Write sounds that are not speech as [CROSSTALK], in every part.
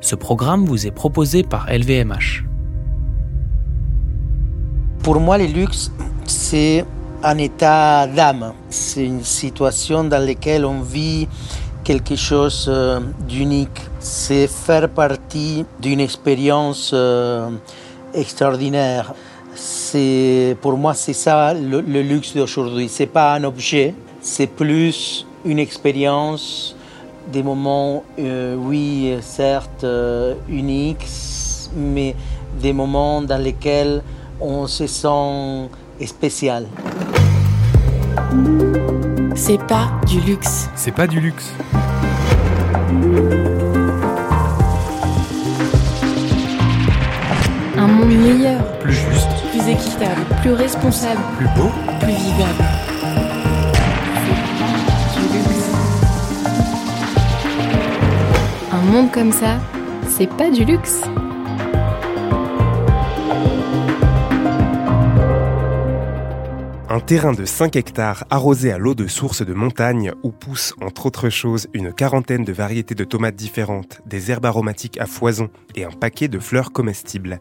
Ce programme vous est proposé par LVMH. Pour moi, le luxe, c'est un état d'âme. C'est une situation dans laquelle on vit quelque chose euh, d'unique. C'est faire partie d'une expérience euh, extraordinaire. Pour moi, c'est ça le, luxe d'aujourd'hui. C'est pas un objet, c'est plus une expérience, des moments, euh, oui, certes, uniques, mais des moments dans lesquels on se sent spécial. C'est pas du luxe. C'est pas du luxe. Un monde meilleur. Plus juste. Plus équitable. Plus responsable. Plus beau. Plus vivable. Monde comme ça, c'est pas du luxe. Un terrain de 5 hectares arrosé à l'eau de source de montagne où poussent entre autres choses une quarantaine de variétés de tomates différentes, des herbes aromatiques à foison et un paquet de fleurs comestibles.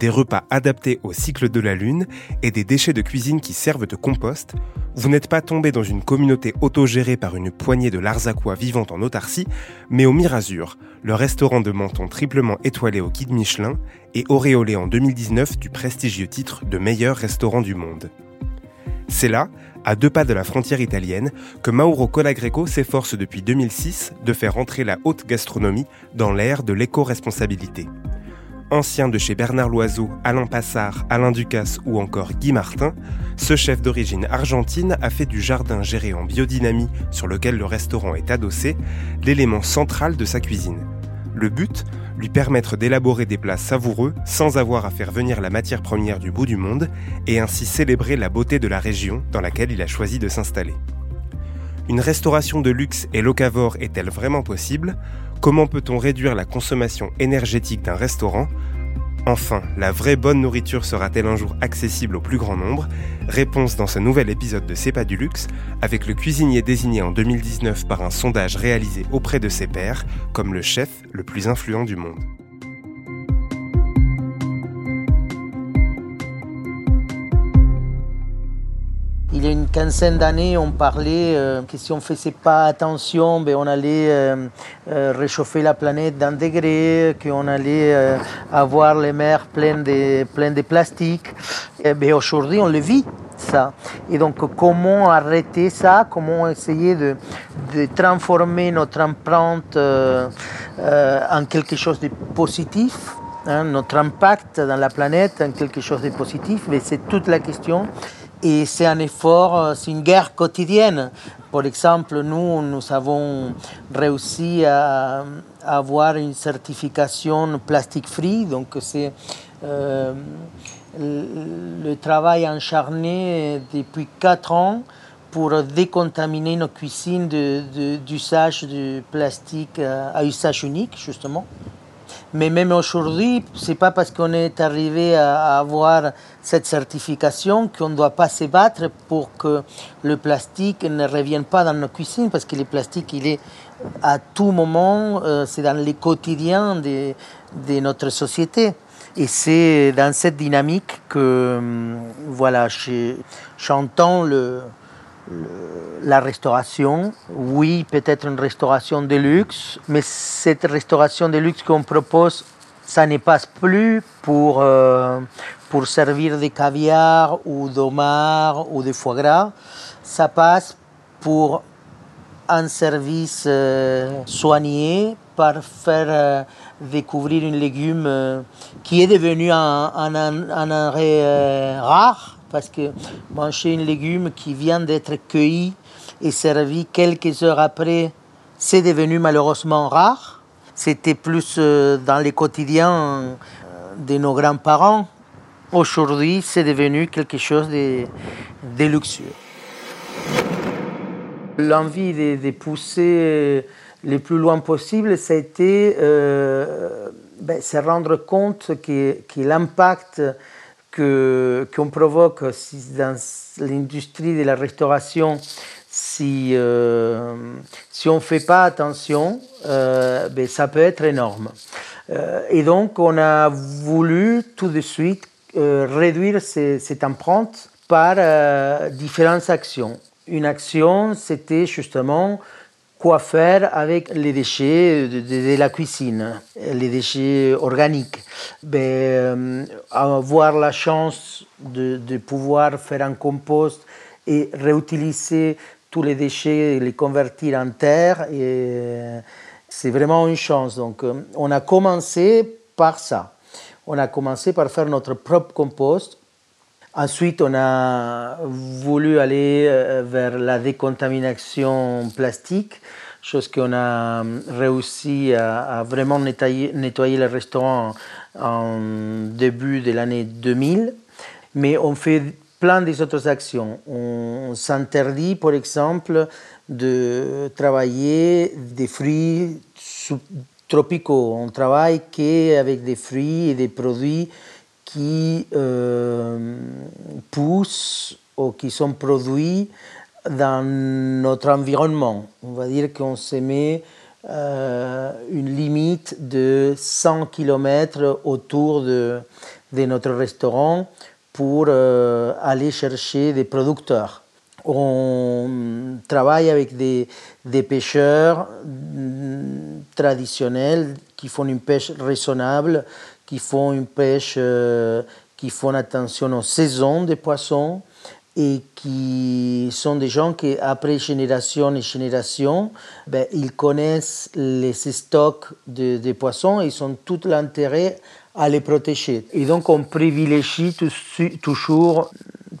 Des repas adaptés au cycle de la lune et des déchets de cuisine qui servent de compost, vous n'êtes pas tombé dans une communauté autogérée par une poignée de Larzacois vivant en autarcie, mais au Mirazur, le restaurant de Menton triplement étoilé au guide Michelin et auréolé en 2019 du prestigieux titre de meilleur restaurant du monde. C'est là, à deux pas de la frontière italienne, que Mauro Colagreco s'efforce depuis 2006 de faire entrer la haute gastronomie dans l'ère de l'éco-responsabilité. Ancien de chez Bernard Loiseau, Alain Passard, Alain Ducasse ou encore Guy Martin, ce chef d'origine argentine a fait du jardin géré en biodynamie sur lequel le restaurant est adossé l'élément central de sa cuisine. Le but lui permettre d'élaborer des plats savoureux sans avoir à faire venir la matière première du bout du monde et ainsi célébrer la beauté de la région dans laquelle il a choisi de s'installer. Une restauration de luxe et locavore est-elle vraiment possible? Comment peut-on réduire la consommation énergétique d'un restaurant? Enfin, la vraie bonne nourriture sera-t-elle un jour accessible au plus grand nombre? Réponse dans ce nouvel épisode de C'est pas du luxe, avec le cuisinier désigné en 2019 par un sondage réalisé auprès de ses pairs comme le chef le plus influent du monde. Il y a une quinzaine d'années, on parlait euh, que si on ne faisait pas attention, ben, on allait euh, euh, réchauffer la planète d'un degré, qu'on allait avoir les mers pleines de, pleines de plastique. Et ben, aujourd'hui, on le vit, ça. Et donc, comment arrêter ça? Comment essayer de, de transformer notre empreinte en quelque chose de positif hein, notre impact dans la planète en quelque chose de positif, mais c'est toute la question. Et c'est un effort, euh, c'est une guerre quotidienne. Par exemple, nous, nous avons réussi à, avoir une certification plastique free. Donc, c'est euh, le travail acharné depuis quatre ans pour décontaminer nos cuisines d'usage de, du plastique à usage unique, justement. Mais même aujourd'hui, c'est pas parce qu'on est arrivé à avoir cette certification qu'on ne doit pas se battre pour que le plastique ne revienne pas dans nos cuisines, parce que le plastique, il est à tout moment, euh, c'est dans le quotidien de, de notre société. Et c'est dans cette dynamique que, hum, voilà, j'entends le, la restauration. Oui, peut-être une restauration de luxe, mais cette restauration de luxe qu'on propose, ça ne passe plus pour, euh, pour servir des caviar ou d'homard ou de foie gras. Ça passe pour un service euh, soigné par faire euh, découvrir un légume qui est devenu un, un, un, un rare parce que manger un légume qui vient d'être cueilli et servi quelques heures après, c'est devenu malheureusement rare. C'était plus euh, dans les quotidiens euh, de nos grands-parents. Aujourd'hui, c'est devenu quelque chose de, luxueux. L'envie de, pousser le plus loin possible, c'était euh, ben, se rendre compte que, que l'impact qu'on provoque dans l'industrie de la restauration si, euh, si on ne fait pas attention, euh, ben, ça peut être énorme. et donc, on a voulu tout de suite réduire cette empreinte par différentes actions. Une action, c'était justement quoi faire avec les déchets de, la cuisine, les déchets organiques. Ben, euh, avoir la chance de, pouvoir faire un compost et réutiliser tous les déchets et les convertir en terre, c'est vraiment une chance. Donc, euh, on a commencé par ça. On a commencé par faire notre propre compost Ensuite, on a voulu aller euh, vers la décontamination plastique, chose qu'on a réussi à, vraiment nettoyer, le restaurant en début de l'année 2000. Mais on fait plein d'autres actions. On s'interdit, par exemple, de travailler des fruits tropicaux. On travaille qu'avec des fruits et des produits qui euh, poussent ou qui sont produits dans notre environnement. On va dire qu'on se met euh, une limite de 100 km autour de, notre restaurant pour euh, aller chercher des producteurs. On travaille avec des, des pêcheurs mm, traditionnels qui font une pêche raisonnable, qui font une pêche, euh, qui font attention aux saisons des poissons et qui sont des gens qui, après génération et génération, ben, ils connaissent les stocks de, poissons et ils ont tout l'intérêt à les protéger. Et donc on privilégie toujours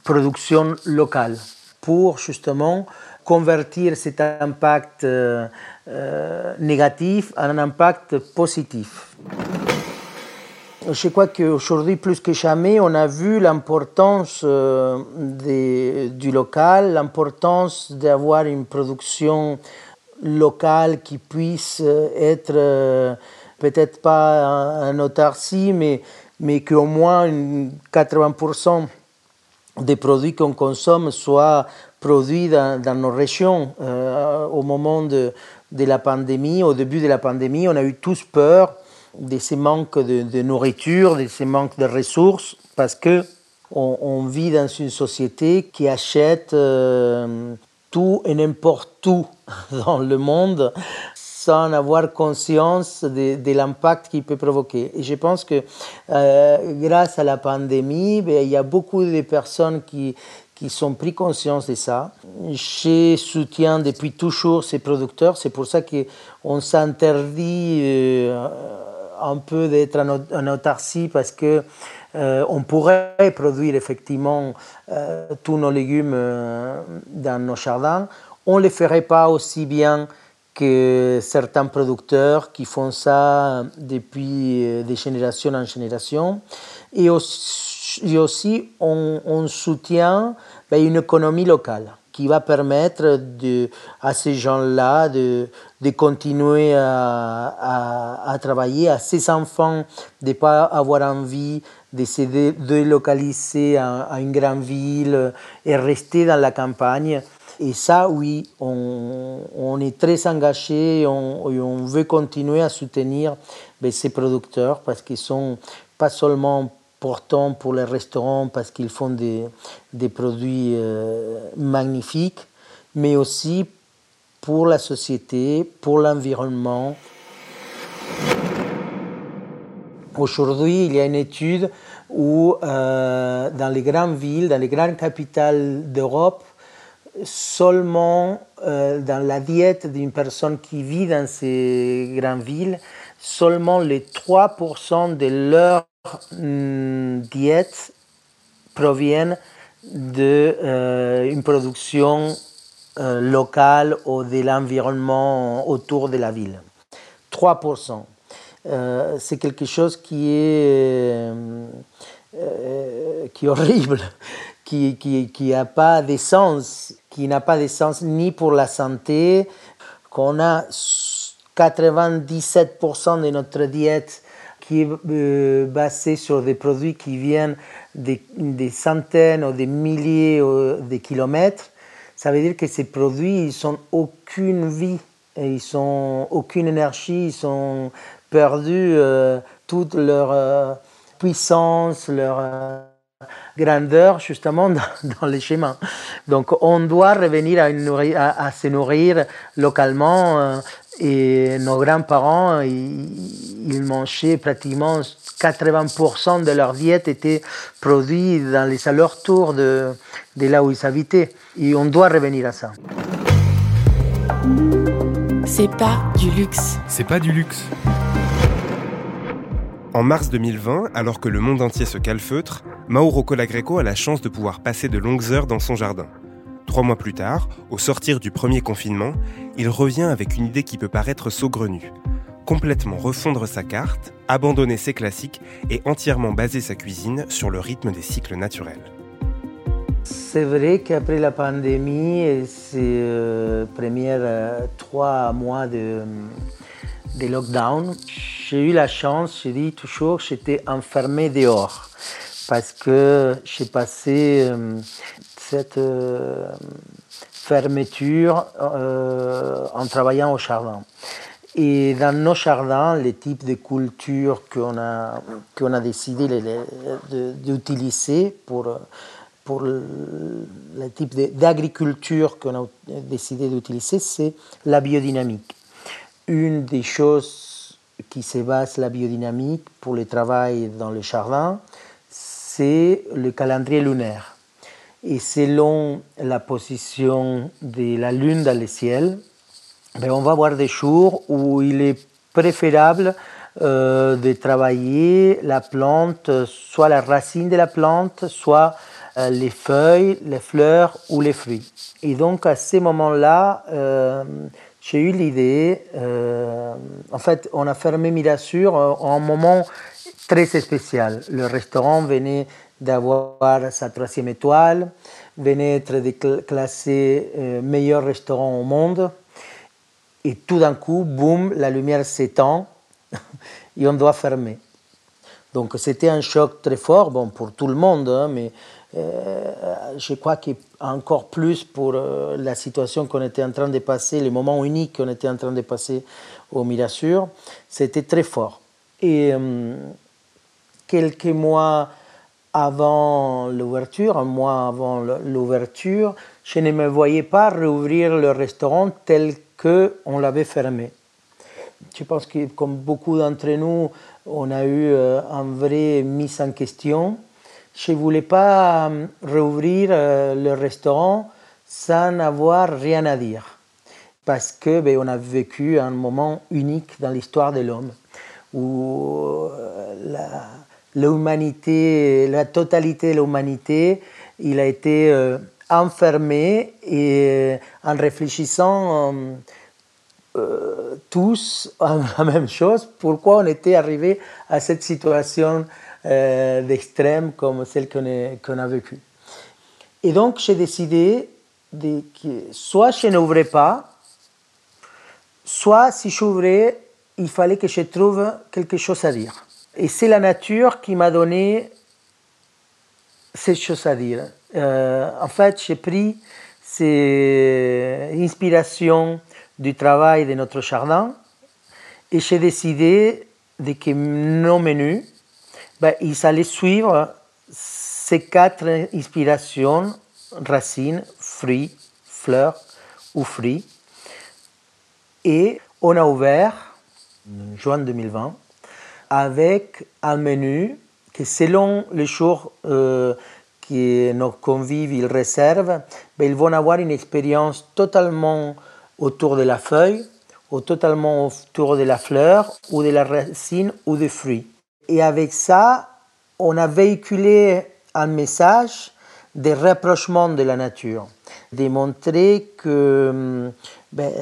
production locale pour justement convertir cet impact euh, euh, négatif en un impact positif. Je crois qu'aujourd'hui, plus que jamais, on a vu l'importance euh, du local, l'importance d'avoir une production locale qui puisse être euh, peut-être pas un autarcie, mais, mais qu'au moins 80% des produits qu'on consomme soient produits dans, nos régions. Euh, au moment de la pandémie, au début de la pandémie, on a eu tous peur de ces manques de, nourriture, de ces manques de ressources, parce que on, vit dans une société qui achète euh, tout et n'importe où [LAUGHS] dans le monde sans avoir conscience de, l'impact qu'il peut provoquer. Et je pense que euh, grâce à la pandémie, ben, il y a beaucoup de personnes qui, sont pris conscience de ça. Je soutiens depuis toujours ces producteurs, c'est pour ça qu'on s'interdit euh, un peu d'être en autarcie parce que euh, on pourrait produire effectivement euh, tous nos légumes euh, dans nos jardins. On ne les ferait pas aussi bien que certains producteurs qui font ça depuis des générations en génération. Et aussi, on, soutient ben, une économie locale qui va permettre de, à ces gens-là de, de, continuer à, à, travailler, à ces enfants de ne pas avoir envie de se délocaliser à, à, une grande ville et rester dans la campagne. Et ça, oui, on, on est très engagé et on, on, veut continuer à soutenir ben, ces producteurs parce qu'ils sont pas seulement pour les restaurants parce qu'ils font des, des produits euh, magnifiques, mais aussi pour la société, pour l'environnement. Aujourd'hui, il y a une étude où euh, dans les grandes villes, dans les grandes capitales d'Europe, seulement euh, dans la diète d'une personne qui vit dans ces grandes villes, seulement les 3% de leur Mm, diète proviennent d'une euh, production euh, locale ou de l'environnement autour de la ville. 3%. Euh, c'est quelque chose qui est, qui horrible, [LAUGHS] qui n'a qui pas de sens, qui n'a pas de sens ni pour la santé, qu'on a 97% de notre diète qui est euh, basé sur des produits qui viennent des, centaines ou des milliers de kilomètres, ça veut dire que ces produits, ils n'ont aucune vie, ils n'ont aucune énergie, ils sont perdu euh, toute leur euh, puissance, leur grandeur justement dans, [LAUGHS] dans, les chemins. Donc on doit revenir à, nourrir, à, à se nourrir localement et nos grands-parents, ils, ils, mangeaient pratiquement 80% de leur diète était produit dans les alentours de, de là où ils habitaient. Et on doit revenir à ça. C'est pas du luxe. C'est pas du luxe. En mars 2020, alors que le monde entier se calfeutre, Mauro Colagreco a la chance de pouvoir passer de longues heures dans son jardin. Trois mois plus tard, au sortir du premier confinement, il revient avec une idée qui peut paraître saugrenue. Complètement refondre sa carte, abandonner ses classiques et entièrement baser sa cuisine sur le rythme des cycles naturels. C'est vrai qu'après la pandémie et ces euh, premiers euh, trois mois de, de lockdown, j'ai eu la chance, je dis toujours, j'étais enfermé dehors parce que j'ai passé euh, cette euh, fermeture euh, en travaillant au jardin. Et dans nos jardins, les types de cultures qu'on a, qu'on a décidé d'utiliser pour, pour le, le type d'agriculture qu'on a décidé d'utiliser, c'est la biodynamique. Une des choses qui se base la biodynamique pour le travail dans le jardin, c'est le calendrier lunaire. Et selon la position de la lune dans le ciel, ben on va avoir des jours où il est préférable euh, de travailler la plante, soit la racine de la plante, soit euh, les feuilles, les fleurs ou les fruits. Et donc à ces moments-là, euh, j'ai eu l'idée, en fait, on a fermé Mirasur en un moment très spécial. Le restaurant venait d'avoir sa troisième étoile, venait d'être classé euh, meilleur restaurant au monde. Et tout d'un coup, boum, la lumière s'éteint [LAUGHS] et on doit fermer. Donc c'était un choc très fort, bon, pour tout le monde, hein, mais euh, je crois qu'encore plus pour euh, la situation qu'on était en train de passer, le moment unique qu'on était en train de passer au Mirasur, c'était très fort. Et quelques mois avant l'ouverture, un mois avant l'ouverture, je ne me voyais pas rouvrir le restaurant tel qu'on l'avait fermé. Je pense que comme beaucoup d'entre nous, on a eu euh, une vraie mise en question. Je ne voulais pas euh, rouvrir euh, le restaurant sans avoir rien à dire. Parce que ben, on a vécu un moment unique dans l'histoire de l'homme où l'humanité, la, totalité de l'humanité, il a été euh, enfermé et en réfléchissant euh, euh, tous [LAUGHS] à la même chose, pourquoi on était arrivé à cette situation euh, d'extrême comme celle qu'on qu a vécue. Et donc j'ai décidé que soit je n'ouvrais pas, soit si j'ouvrais, il fallait que je trouve quelque chose à dire. Et c'est la nature qui m'a donné cette chose à dire. Euh, en fait, j'ai pris ces inspirations du travail de notre jardin et j'ai décidé que nos menus, ben, ils allaient suivre ces quatre inspirations, racines, fruits, fleurs ou fruits. Et on a ouvert en juin 2020 avec un menu que selon les jours euh, que nos convives ils réservent, ben, ils vont avoir une expérience totalement autour de la feuille, ou totalement autour de la fleur, ou de la racine, ou des fruits. Et avec ça, on a véhiculé un message de rapprochement de la nature, démontrer que ben,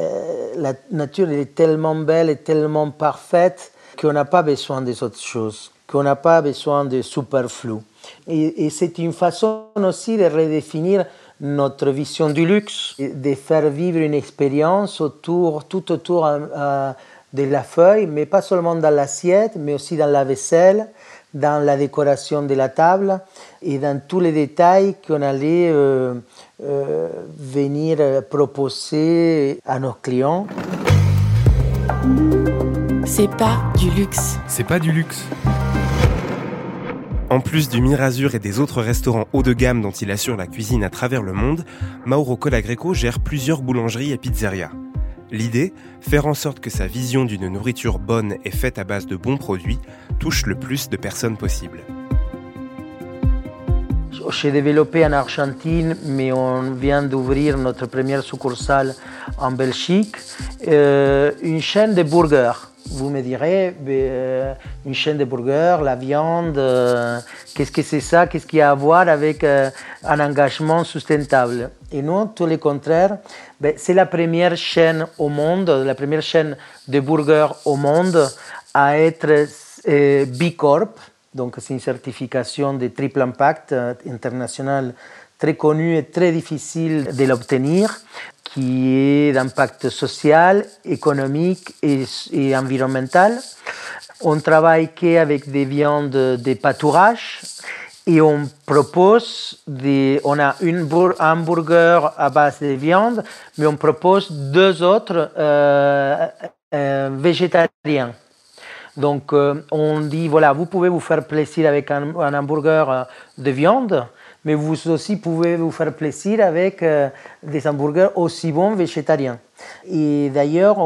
la nature est tellement belle et tellement parfaite qu'on n'a pas besoin des autres choses, qu'on n'a pas besoin de superflu. Et, c'est une façon aussi de redéfinir notre vision du luxe, de faire vivre une expérience tout autour euh, de la feuille, mais pas seulement dans l'assiette, mais aussi dans la vaisselle, dans la décoration de la table et dans tous les détails qu'on allait euh, euh, venir proposer à nos clients. C'est pas du luxe. C'est pas du luxe. En plus du Mirazur et des autres restaurants haut de gamme dont il assure la cuisine à travers le monde, Mauro Colagreco gère plusieurs boulangeries et pizzerias. L'idée, faire en sorte que sa vision d'une nourriture bonne et faite à base de bons produits touche le plus de personnes possible. J'ai développé en Argentine, mais on vient d'ouvrir notre première succursale en Belgique, euh, une chaîne de burgers. Vous me direz, euh, une chaîne de burgers, la viande, euh, qu'est-ce que c'est ça? Qu'est-ce qu'il y a à voir avec euh, un engagement sustentable? Et non, tout le contraire, ben, c'est la première chaîne au monde, la première chaîne de burgers au monde à être B Corp. Donc c'est une certification de triple impact international très connue et très difficile de l'obtenir qui est d'impact social, économique et, environnemental. On travaille qu'avec des viandes de pâturage et on propose des, on a un burger à base de viande, mais on propose deux autres euh, euh, végétariens. Donc euh, on dit voilà, vous pouvez vous faire plaisir avec un, un hamburger de viande, mais vous aussi pouvez vous faire plaisir avec euh, des hamburgers aussi bons végétariens. Et d'ailleurs,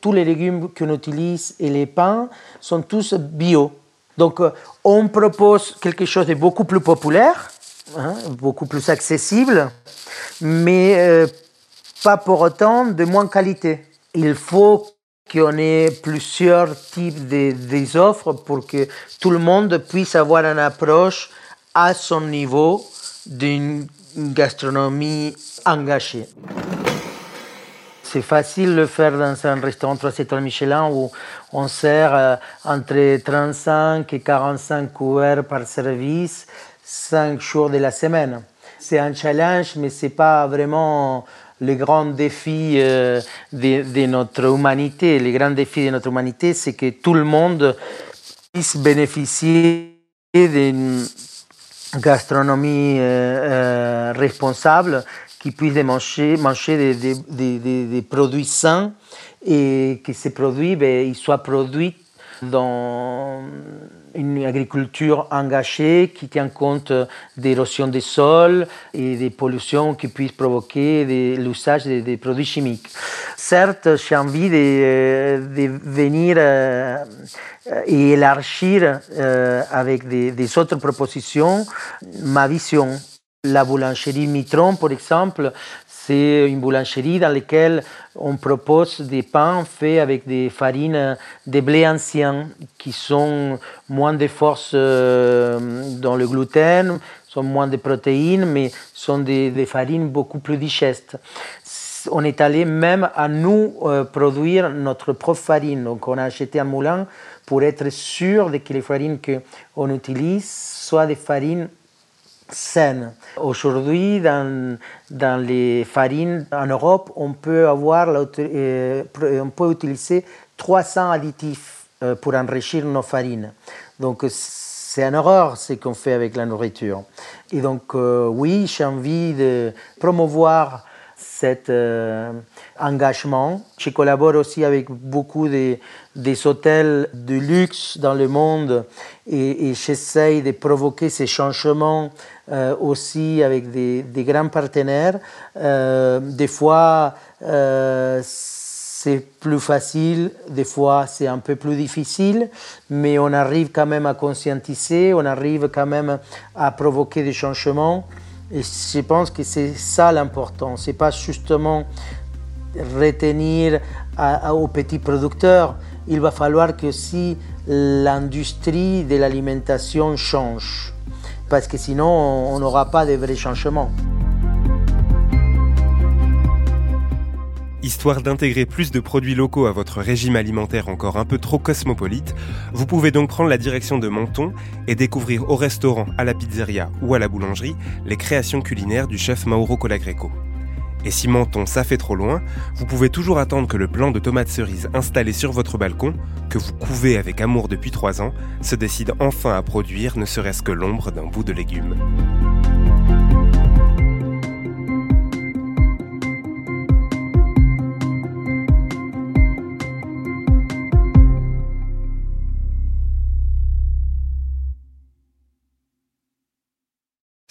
tous les légumes qu'on utilise et les pains sont tous bio. Donc, euh, on propose quelque chose de beaucoup plus populaire, hein, beaucoup plus accessible, mais euh, pas pour autant de moins qualité. Il faut qu'on ait plusieurs types de, offres pour que tout le monde puisse avoir une approche à son niveau d'une gastronomie engagée. C'est facile de faire dans un restaurant 3 étoiles Michelin où on sert euh, entre 35 et 45 couverts par service 5 jours de la semaine. C'est un challenge, mais ce n'est pas vraiment le grand défi euh, de, de, notre humanité. Le grand défi de notre humanité, c'est que tout le monde puisse bénéficier d'une gastronomie euh, euh, responsable qui puisse manger, manger des, des, des, des, produits sains et que ces produits ben, ils soient produits dans une agriculture engagée qui tient compte d'érosion des sols et des pollutions qui puissent provoquer l'usage des, produits chimiques. Certes, j'ai envie de, de venir euh, et élargir euh, avec des autres propositions ma vision. La boulangerie Mitron, par exemple, c'est une boulangerie dans laquelle on propose des pains faits avec des farines de blé anciens qui sont moins de force euh, dans le gluten, sont moins de protéines, mais sont des, farines beaucoup plus digestes. On est allé même à nous euh, produire notre propre farine. Donc on a acheté un moulin pour être sûr de que les farines qu'on utilise soient des farines saine. Aujourd'hui, dans, dans, les farines en Europe, on peut, avoir, euh, on peut utiliser 300 additifs euh, pour enrichir nos farines. Donc, c'est une horreur ce qu'on fait avec la nourriture. Et donc, euh, oui, j'ai envie de promouvoir cet engagement. Je collabore aussi avec beaucoup de, des hôtels de luxe dans le monde et, j'essaye de provoquer ces changements euh, aussi avec des, des grands partenaires. Euh, des fois, euh, c'est plus facile, des fois c'est un peu plus difficile, mais on arrive quand même à conscientiser, on arrive quand même à provoquer des changements. Et je pense que c'est ça l'important. C'est pas justement retenir aux petits producteurs. Il va falloir que aussi l'industrie de l'alimentation change parce que sinon on n'aura pas de vrais changements. Histoire d'intégrer plus de produits locaux à votre régime alimentaire encore un peu trop cosmopolite, vous pouvez donc prendre la direction de Menton et découvrir au restaurant, à la pizzeria ou à la boulangerie les créations culinaires du chef Mauro Colagreco. Et si Menton ça fait trop loin, vous pouvez toujours attendre que le plant de tomates cerises installé sur votre balcon, que vous couvez avec amour depuis trois ans, se décide enfin à produire ne serait-ce que l'ombre d'un bout de légumes.